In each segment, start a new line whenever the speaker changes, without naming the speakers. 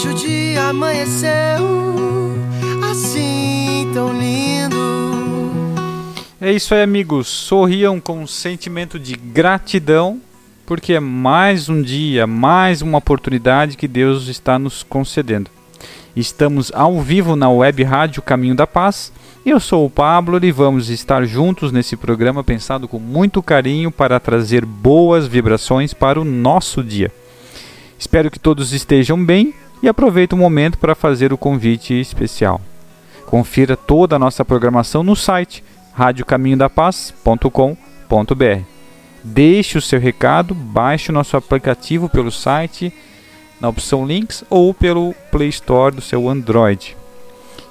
Hoje o dia amanheceu assim tão lindo.
É isso aí, amigos. Sorriam com um sentimento de gratidão, porque é mais um dia, mais uma oportunidade que Deus está nos concedendo. Estamos ao vivo na web rádio Caminho da Paz. Eu sou o Pablo e vamos estar juntos nesse programa pensado com muito carinho para trazer boas vibrações para o nosso dia. Espero que todos estejam bem e aproveito o momento para fazer o convite especial. Confira toda a nossa programação no site radiocaminhodapaz.com.br. Deixe o seu recado, baixe o nosso aplicativo pelo site, na opção Links ou pelo Play Store do seu Android.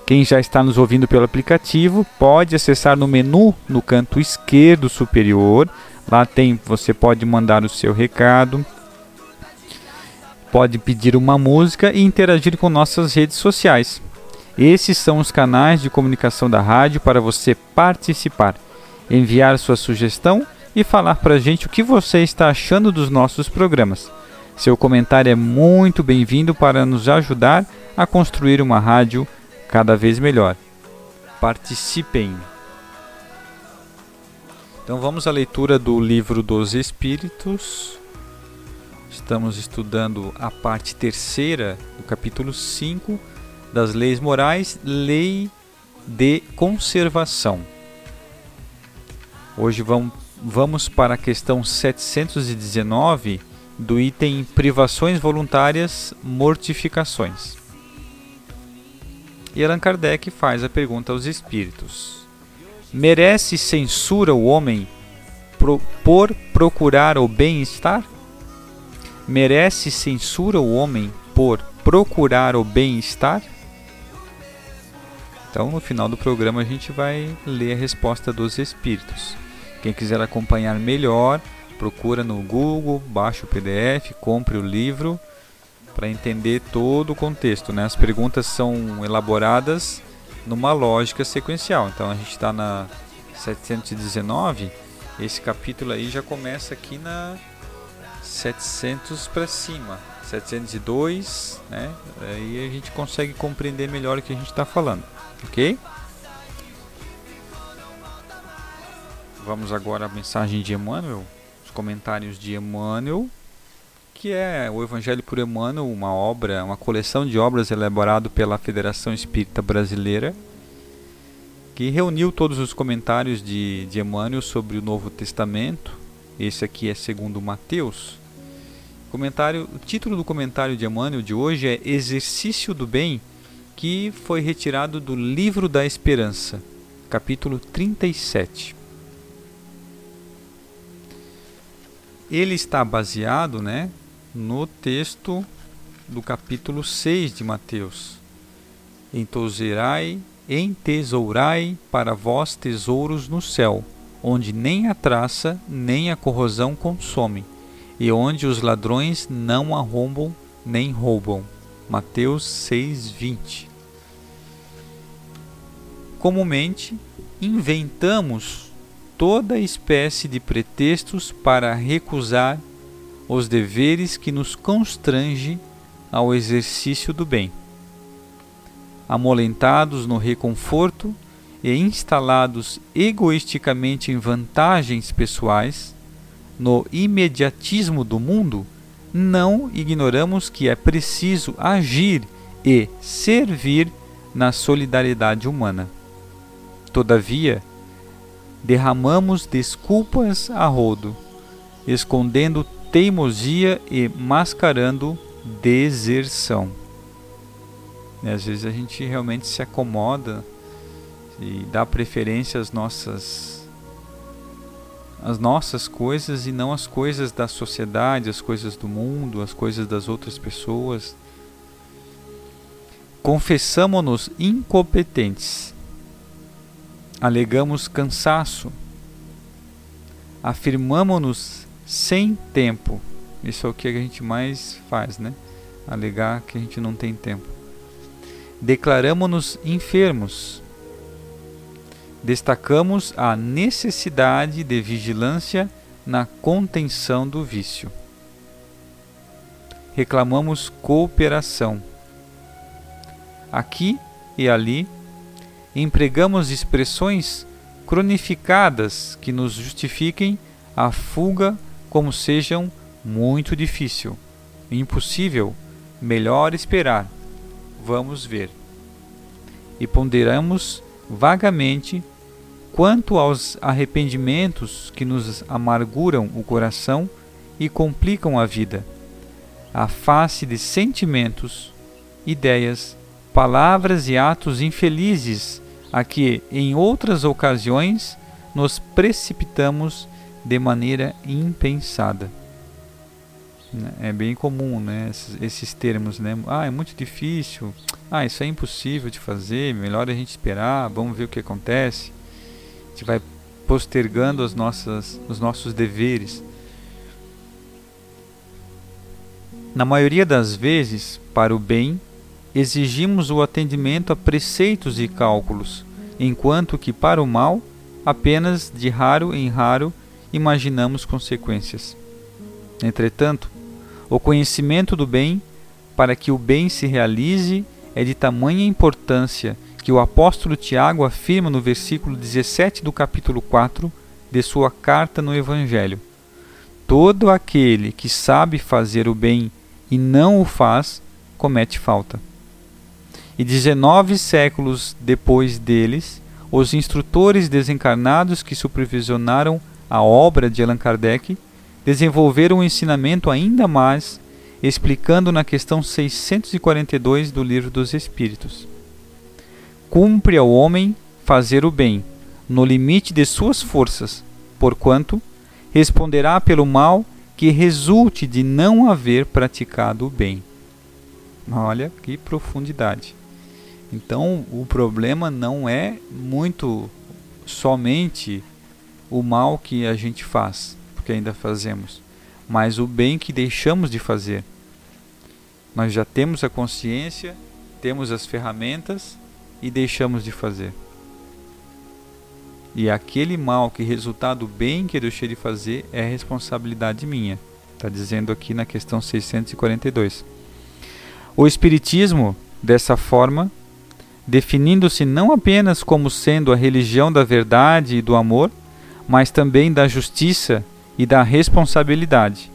Quem já está nos ouvindo pelo aplicativo pode acessar no menu no canto esquerdo superior. Lá tem, você pode mandar o seu recado, pode pedir uma música e interagir com nossas redes sociais. Esses são os canais de comunicação da rádio para você participar, enviar sua sugestão e falar para a gente o que você está achando dos nossos programas. Seu comentário é muito bem-vindo para nos ajudar a construir uma rádio cada vez melhor. Participem! Então vamos à leitura do livro dos Espíritos. Estamos estudando a parte terceira do capítulo 5 das leis morais, lei de conservação. Hoje vamos, vamos para a questão 719 do item privações voluntárias, mortificações. E Allan Kardec faz a pergunta aos espíritos: Merece censura o homem por procurar o bem-estar? Merece censura o homem por procurar o bem-estar? Então, no final do programa, a gente vai ler a resposta dos espíritos. Quem quiser acompanhar melhor, procura no Google, baixa o PDF, compre o livro para entender todo o contexto. Né? As perguntas são elaboradas numa lógica sequencial. Então, a gente está na 719, esse capítulo aí já começa aqui na 700 para cima. 702, né? Aí a gente consegue compreender melhor o que a gente está falando, ok? Vamos agora à mensagem de Emmanuel, os comentários de Emmanuel, que é o Evangelho por Emmanuel, uma obra, uma coleção de obras elaborado pela Federação Espírita Brasileira, que reuniu todos os comentários de, de Emmanuel sobre o Novo Testamento. Esse aqui é segundo Mateus. Comentário, o título do comentário de Emmanuel de hoje é Exercício do Bem, que foi retirado do Livro da Esperança, capítulo 37. Ele está baseado né, no texto do capítulo 6 de Mateus. Entouserai entesourai para vós tesouros no céu, onde nem a traça nem a corrosão consome, e onde os ladrões não arrombam nem roubam. Mateus 6:20. Comumente inventamos toda espécie de pretextos para recusar os deveres que nos constrange ao exercício do bem. Amolentados no reconforto e instalados egoisticamente em vantagens pessoais, no imediatismo do mundo, não ignoramos que é preciso agir e servir na solidariedade humana. Todavia, derramamos desculpas a rodo, escondendo teimosia e mascarando deserção. E às vezes a gente realmente se acomoda e dá preferência às nossas as nossas coisas e não as coisas da sociedade, as coisas do mundo, as coisas das outras pessoas. Confessamo-nos incompetentes. Alegamos cansaço. Afirmamo-nos sem tempo. Isso é o que a gente mais faz, né? Alegar que a gente não tem tempo. Declaramos-nos enfermos destacamos a necessidade de vigilância na contenção do vício. Reclamamos cooperação. Aqui e ali, empregamos expressões cronificadas que nos justifiquem a fuga como sejam muito difícil, impossível, melhor esperar. Vamos ver. E ponderamos vagamente quanto aos arrependimentos que nos amarguram o coração e complicam a vida, a face de sentimentos, ideias, palavras e atos infelizes a que, em outras ocasiões, nos precipitamos de maneira impensada. É bem comum, né? Esses, termos, né? Ah, é muito difícil. Ah, isso é impossível de fazer. Melhor a gente esperar. Vamos ver o que acontece. Gente vai postergando as nossas, os nossos deveres. Na maioria das vezes, para o bem, exigimos o atendimento a preceitos e cálculos, enquanto que para o mal, apenas de raro em raro imaginamos consequências. Entretanto, o conhecimento do bem, para que o bem se realize, é de tamanha importância que o apóstolo Tiago afirma no versículo 17 do capítulo 4 de sua carta no Evangelho: Todo aquele que sabe fazer o bem e não o faz, comete falta. E 19 séculos depois deles, os instrutores desencarnados que supervisionaram a obra de Allan Kardec desenvolveram um ensinamento ainda mais, explicando na questão 642 do Livro dos Espíritos. Cumpre ao homem fazer o bem, no limite de suas forças, porquanto responderá pelo mal que resulte de não haver praticado o bem. Olha que profundidade. Então, o problema não é muito somente o mal que a gente faz, que ainda fazemos, mas o bem que deixamos de fazer. Nós já temos a consciência, temos as ferramentas e deixamos de fazer. E aquele mal que resultar do bem que eu deixei de fazer é responsabilidade minha. Está dizendo aqui na questão 642. O Espiritismo, dessa forma, definindo-se não apenas como sendo a religião da verdade e do amor, mas também da justiça e da responsabilidade.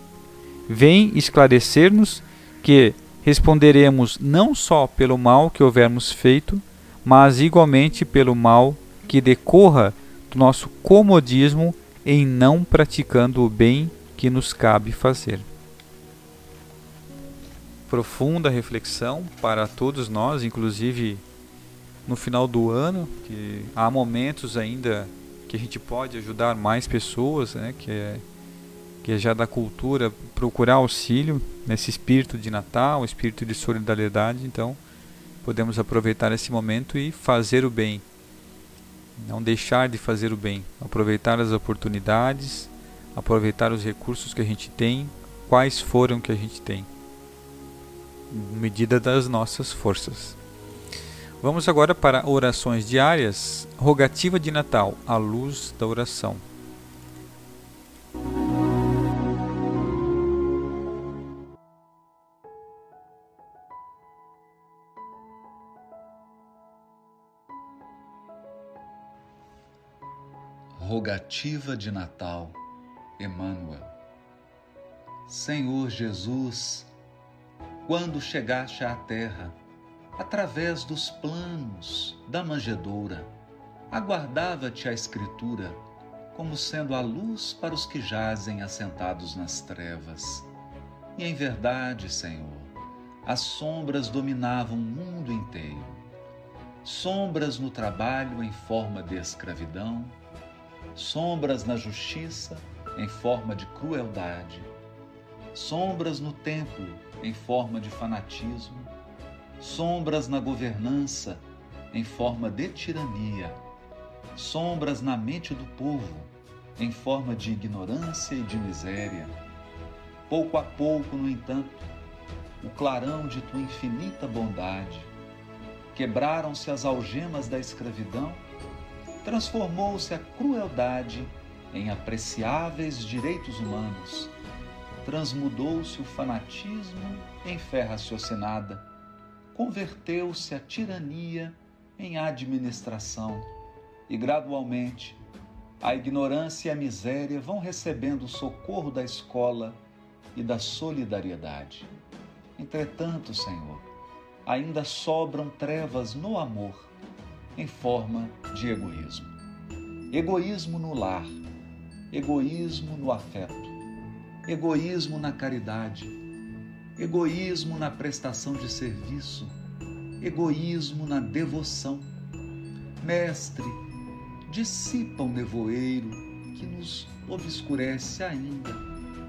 Vem esclarecer-nos que responderemos não só pelo mal que houvermos feito, mas igualmente pelo mal que decorra do nosso comodismo em não praticando o bem que nos cabe fazer. Profunda reflexão para todos nós, inclusive no final do ano, que há momentos ainda que a gente pode ajudar mais pessoas, né, que é que é já da cultura, procurar auxílio nesse espírito de Natal, espírito de solidariedade. Então, podemos aproveitar esse momento e fazer o bem. Não deixar de fazer o bem, aproveitar as oportunidades, aproveitar os recursos que a gente tem, quais foram que a gente tem, medida das nossas forças. Vamos agora para orações diárias, rogativa de Natal, a luz da oração.
Rogativa de Natal, Emmanuel. Senhor Jesus, quando chegaste à terra, através dos planos da manjedoura, aguardava-te a Escritura como sendo a luz para os que jazem assentados nas trevas. E em verdade, Senhor, as sombras dominavam o mundo inteiro. Sombras no trabalho em forma de escravidão, sombras na justiça em forma de crueldade, sombras no templo em forma de fanatismo, sombras na governança em forma de tirania, sombras na mente do povo em forma de ignorância e de miséria. Pouco a pouco, no entanto, o clarão de tua infinita bondade, quebraram-se as algemas da escravidão, transformou-se a crueldade em apreciáveis direitos humanos, transmudou-se o fanatismo em fé raciocinada, converteu-se a tirania em administração. E gradualmente a ignorância e a miséria vão recebendo o socorro da escola e da solidariedade. Entretanto, Senhor, ainda sobram trevas no amor em forma de egoísmo. Egoísmo no lar, egoísmo no afeto, egoísmo na caridade, egoísmo na prestação de serviço, egoísmo na devoção. Mestre, dissipa o nevoeiro que nos obscurece ainda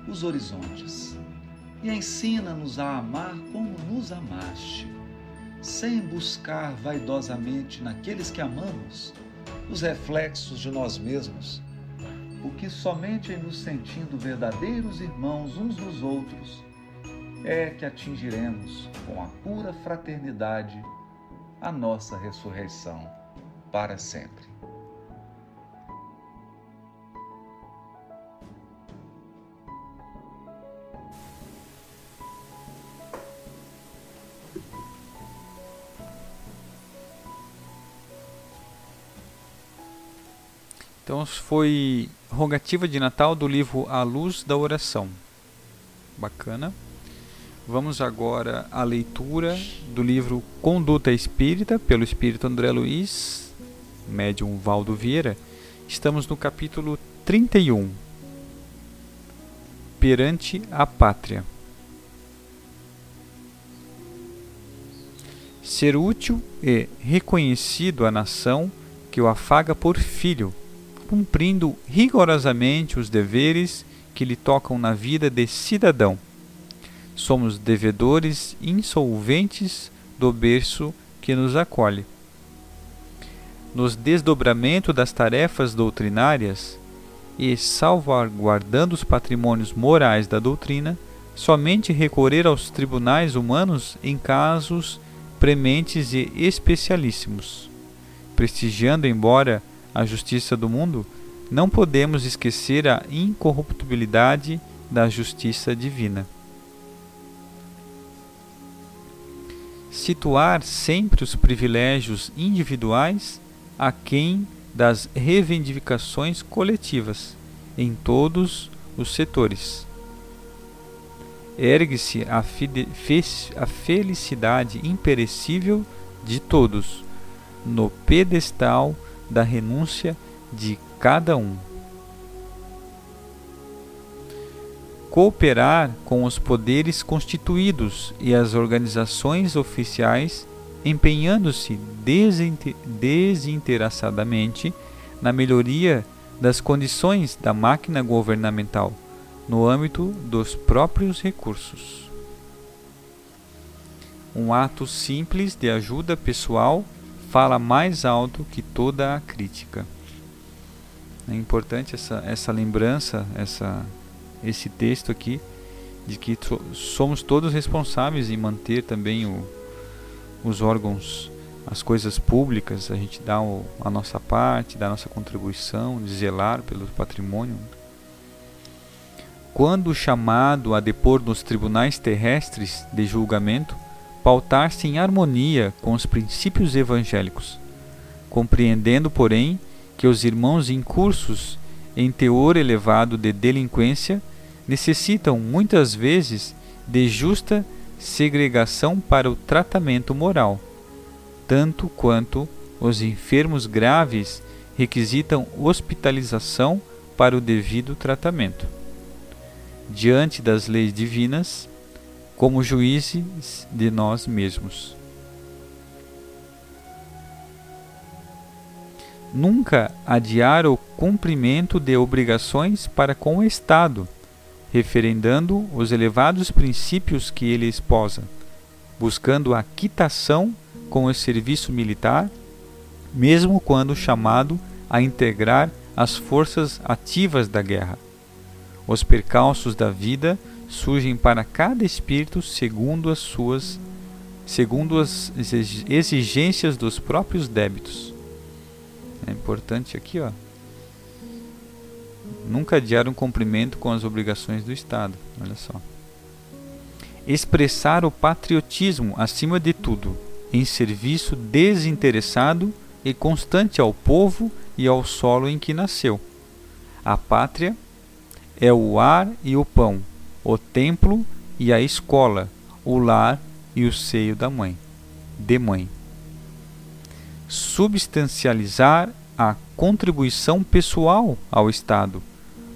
os horizontes e ensina-nos a amar como nos amaste, sem buscar vaidosamente naqueles que amamos os reflexos de nós mesmos, porque somente em nos sentindo verdadeiros irmãos uns dos outros é que atingiremos com a pura fraternidade a nossa ressurreição para sempre.
Então foi rogativa de Natal do livro A Luz da Oração. Bacana. Vamos agora à leitura do livro Conduta Espírita, pelo Espírito André Luiz, médium Valdo Vieira. Estamos no capítulo 31. Perante a Pátria. Ser útil e reconhecido à nação que o afaga por filho cumprindo rigorosamente os deveres que lhe tocam na vida de cidadão. Somos devedores insolventes do berço que nos acolhe. Nos desdobramento das tarefas doutrinárias e salvaguardando os patrimônios morais da doutrina, somente recorrer aos tribunais humanos em casos prementes e especialíssimos, prestigiando, embora a justiça do mundo, não podemos esquecer a incorruptibilidade da justiça divina. Situar sempre os privilégios individuais aquém das reivindicações coletivas em todos os setores. Ergue-se a, a felicidade imperecível de todos no pedestal da renúncia de cada um. Cooperar com os poderes constituídos e as organizações oficiais, empenhando-se desinteressadamente na melhoria das condições da máquina governamental no âmbito dos próprios recursos. Um ato simples de ajuda pessoal fala mais alto que toda a crítica. É importante essa, essa lembrança, essa, esse texto aqui, de que somos todos responsáveis em manter também o, os órgãos, as coisas públicas, a gente dá o, a nossa parte, dá a nossa contribuição, de zelar pelo patrimônio. Quando chamado a depor nos tribunais terrestres de julgamento, pautar-se em harmonia com os princípios evangélicos, compreendendo, porém, que os irmãos incursos em teor elevado de delinquência necessitam muitas vezes de justa segregação para o tratamento moral, tanto quanto os enfermos graves requisitam hospitalização para o devido tratamento. Diante das leis divinas, como juízes de nós mesmos. Nunca adiar o cumprimento de obrigações para com o Estado, referendando os elevados princípios que ele esposa, buscando a quitação com o serviço militar, mesmo quando chamado a integrar as forças ativas da guerra. Os percalços da vida surgem para cada espírito segundo as suas segundo as exigências dos próprios débitos. É importante aqui, ó. Nunca adiar um cumprimento com as obrigações do Estado. Olha só. Expressar o patriotismo acima de tudo, em serviço desinteressado e constante ao povo e ao solo em que nasceu. A pátria é o ar e o pão, o templo e a escola, o lar e o seio da mãe, de mãe. Substancializar a contribuição pessoal ao Estado,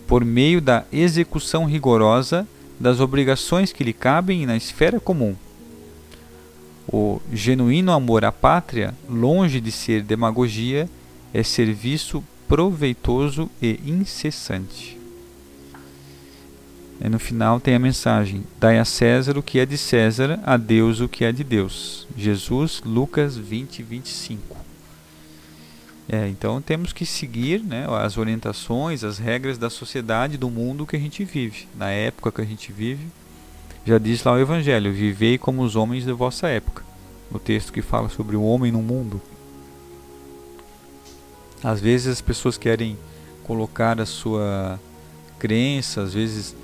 por meio da execução rigorosa das obrigações que lhe cabem na esfera comum. O genuíno amor à pátria, longe de ser demagogia, é serviço proveitoso e incessante. E no final tem a mensagem: Dai a César o que é de César, a Deus o que é de Deus. Jesus, Lucas 20, 25. É, então temos que seguir né, as orientações, as regras da sociedade, do mundo que a gente vive, na época que a gente vive. Já diz lá o Evangelho: Vivei como os homens da vossa época. O texto que fala sobre o homem no mundo. Às vezes as pessoas querem colocar a sua crença, às vezes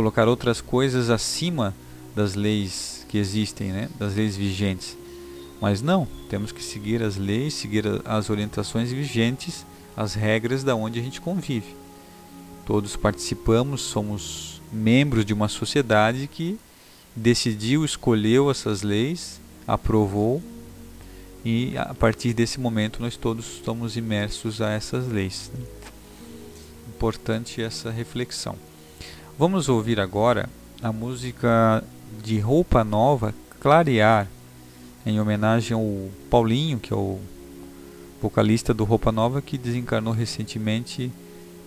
colocar outras coisas acima das leis que existem, né? das leis vigentes. Mas não, temos que seguir as leis, seguir as orientações vigentes, as regras da onde a gente convive. Todos participamos, somos membros de uma sociedade que decidiu, escolheu essas leis, aprovou e a partir desse momento nós todos estamos imersos a essas leis. Importante essa reflexão. Vamos ouvir agora a música de Roupa Nova, Clarear, em homenagem ao Paulinho, que é o vocalista do Roupa Nova, que desencarnou recentemente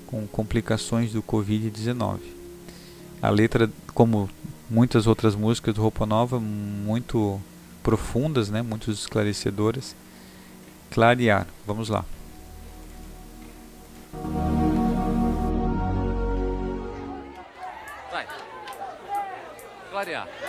com complicações do Covid-19. A letra, como muitas outras músicas do Roupa Nova, muito profundas, né, muito esclarecedoras. Clarear, vamos lá.
Clarear.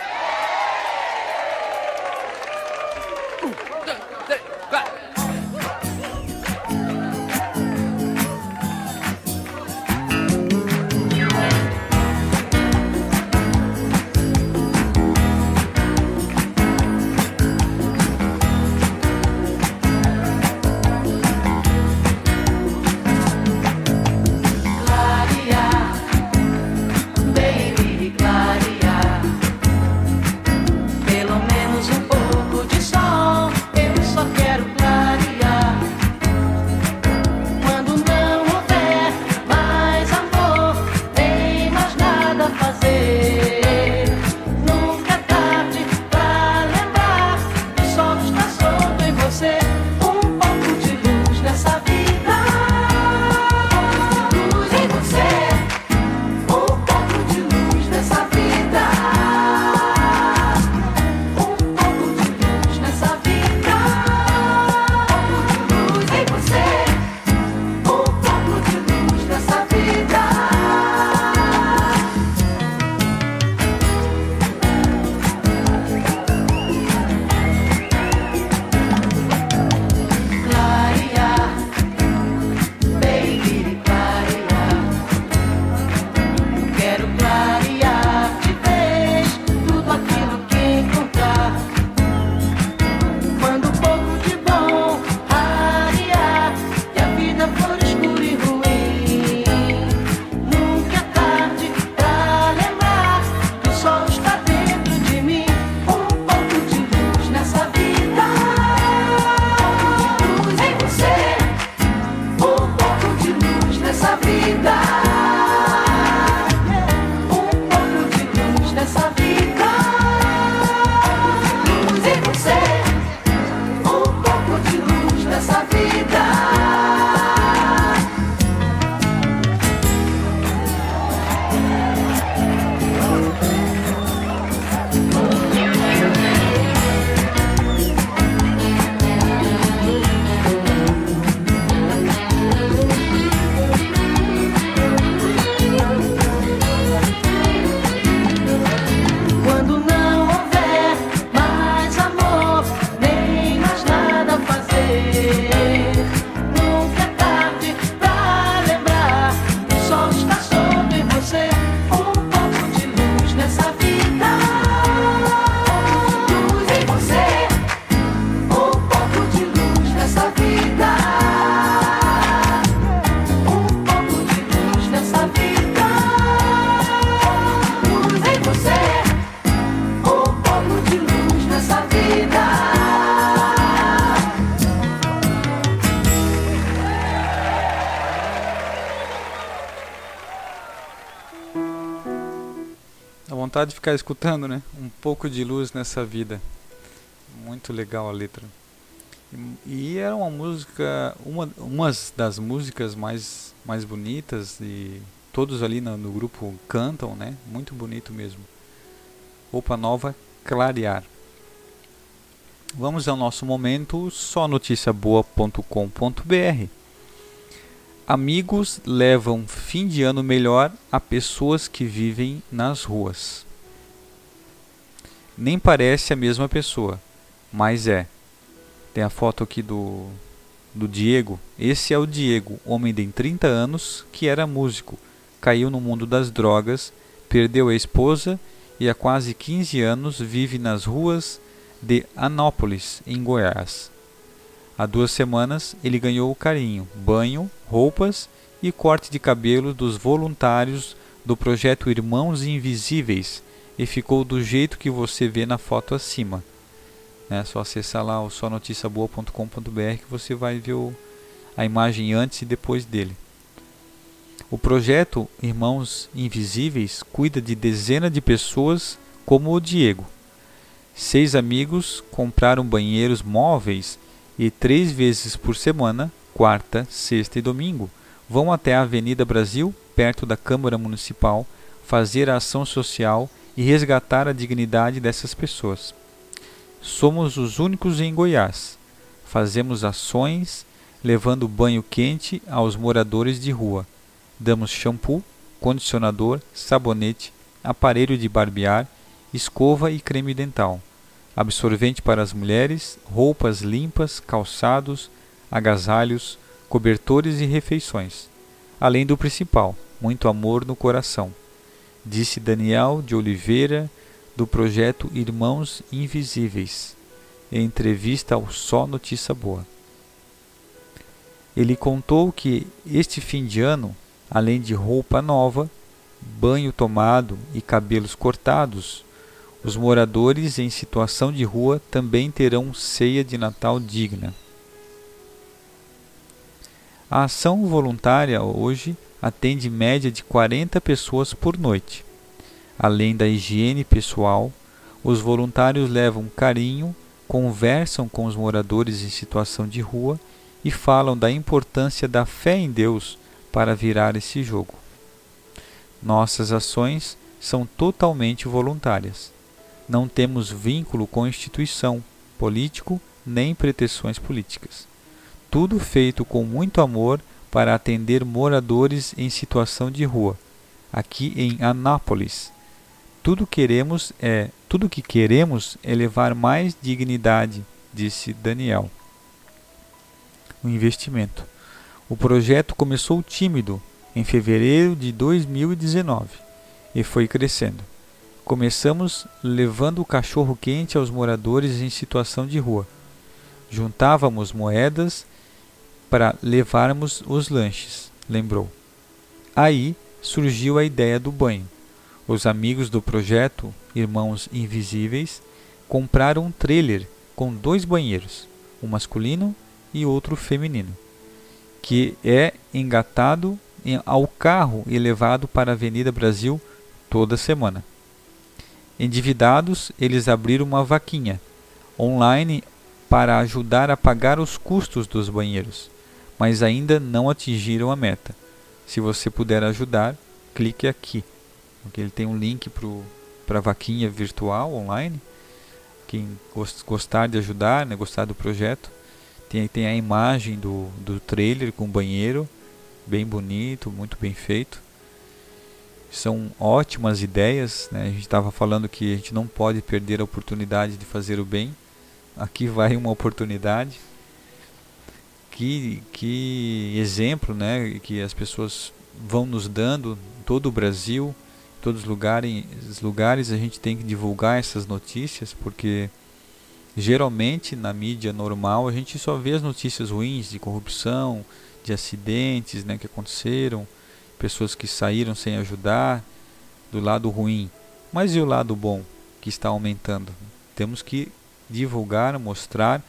Vontade de ficar escutando, né? Um pouco de luz nessa vida. Muito legal a letra. E, era uma música, uma, uma das músicas mais, mais bonitas e todos ali no, no grupo cantam, né? Muito bonito mesmo. Roupa Nova Clarear. Vamos ao nosso momento só noticiaboa.com.br. Amigos levam fim de ano melhor a pessoas que vivem nas ruas. Nem parece a mesma pessoa, mas é. Tem a foto aqui do, do Diego. Esse é o Diego, homem de 30 anos que era músico, caiu no mundo das drogas, perdeu a esposa e há quase 15 anos vive nas ruas de Anópolis, em Goiás. Há duas semanas ele ganhou o carinho, banho, roupas e corte de cabelo dos voluntários do projeto Irmãos Invisíveis e ficou do jeito que você vê na foto acima. É só acessar lá o sonoticiaboa.com.br que você vai ver o, a imagem antes e depois dele. O projeto Irmãos Invisíveis cuida de dezenas de pessoas como o Diego, Seis amigos compraram banheiros móveis e três vezes por semana, quarta, sexta e domingo, vão até a Avenida Brasil, perto da Câmara Municipal, fazer a ação social e resgatar a dignidade dessas pessoas. Somos os únicos em Goiás. Fazemos ações levando banho quente aos moradores de rua. Damos shampoo, condicionador, sabonete, aparelho de barbear escova e creme dental, absorvente para as mulheres, roupas limpas, calçados, agasalhos, cobertores e refeições. Além do principal, muito amor no coração, disse Daniel de Oliveira, do projeto Irmãos Invisíveis, em entrevista ao Só Notícia Boa. Ele contou que este fim de ano, além de roupa nova, banho tomado e cabelos cortados, os moradores em situação de rua também terão ceia de Natal digna. A ação voluntária hoje atende média de 40 pessoas por noite. Além da higiene pessoal, os voluntários levam carinho, conversam com os moradores em situação de rua e falam da importância da fé em Deus para virar esse jogo. Nossas ações são totalmente voluntárias não temos vínculo com instituição, político nem pretensões políticas. Tudo feito com muito amor para atender moradores em situação de rua, aqui em Anápolis. Tudo queremos é, tudo que queremos é levar mais dignidade, disse Daniel. O investimento. O projeto começou tímido em fevereiro de 2019 e foi crescendo. Começamos levando o cachorro quente aos moradores em situação de rua. Juntávamos moedas para levarmos os lanches, lembrou. Aí surgiu a ideia do banho. Os amigos do projeto, Irmãos Invisíveis, compraram um trailer com dois banheiros, um masculino e outro feminino, que é engatado ao carro e levado para a Avenida Brasil toda semana. Endividados, eles abriram uma vaquinha online para ajudar a pagar os custos dos banheiros, mas ainda não atingiram a meta. Se você puder ajudar, clique aqui. Ele tem um link para a vaquinha virtual online. Quem gostar de ajudar, né, gostar do projeto, tem, tem a imagem do, do trailer com o banheiro, bem bonito, muito bem feito são ótimas ideias. Né? A gente estava falando que a gente não pode perder a oportunidade de fazer o bem. Aqui vai uma oportunidade. Que, que exemplo né? que as pessoas vão nos dando em todo o Brasil, em todos os lugares, lugares a gente tem que divulgar essas notícias, porque geralmente na mídia normal a gente só vê as notícias ruins de corrupção, de acidentes né, que aconteceram pessoas que saíram sem ajudar, do lado ruim. Mas e o lado bom que está aumentando? Temos que divulgar, mostrar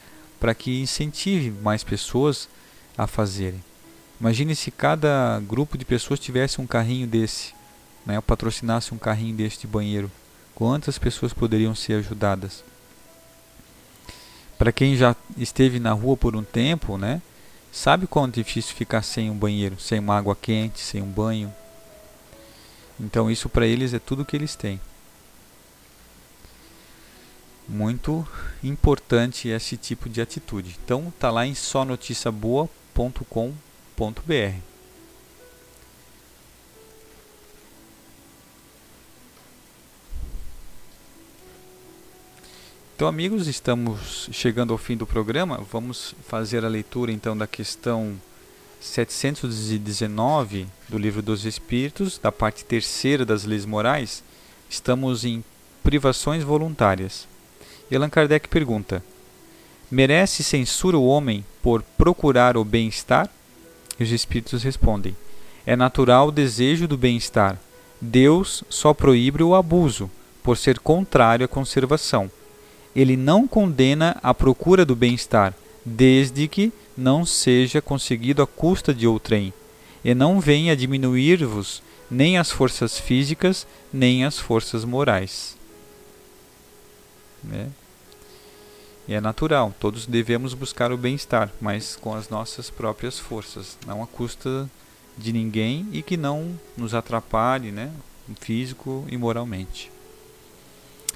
para que incentive mais pessoas a fazerem. Imagine se cada grupo de pessoas tivesse um carrinho desse, né, patrocinasse um carrinho deste banheiro. Quantas pessoas poderiam ser ajudadas? Para quem já esteve na rua por um tempo, né? Sabe quão difícil ficar sem um banheiro, sem uma água quente, sem um banho. Então isso para eles é tudo que eles têm. Muito importante esse tipo de atitude. Então tá lá em sonoticiaboa.com.br. Então, amigos, estamos chegando ao fim do programa. Vamos fazer a leitura então da questão 719 do Livro dos Espíritos, da parte terceira das leis morais. Estamos em privações voluntárias. Allan Kardec pergunta: Merece censura o homem por procurar o bem-estar? E os espíritos respondem: É natural o desejo do bem-estar. Deus só proíbe o abuso, por ser contrário à conservação ele não condena a procura do bem-estar, desde que não seja conseguido à custa de outrem, e não venha diminuir-vos nem as forças físicas, nem as forças morais. Né? E é natural, todos devemos buscar o bem-estar, mas com as nossas próprias forças, não à custa de ninguém e que não nos atrapalhe, né, físico e moralmente.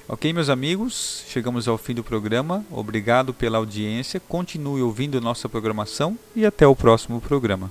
Ok, meus amigos, chegamos ao fim do programa. Obrigado pela audiência. Continue ouvindo nossa programação e até o próximo programa.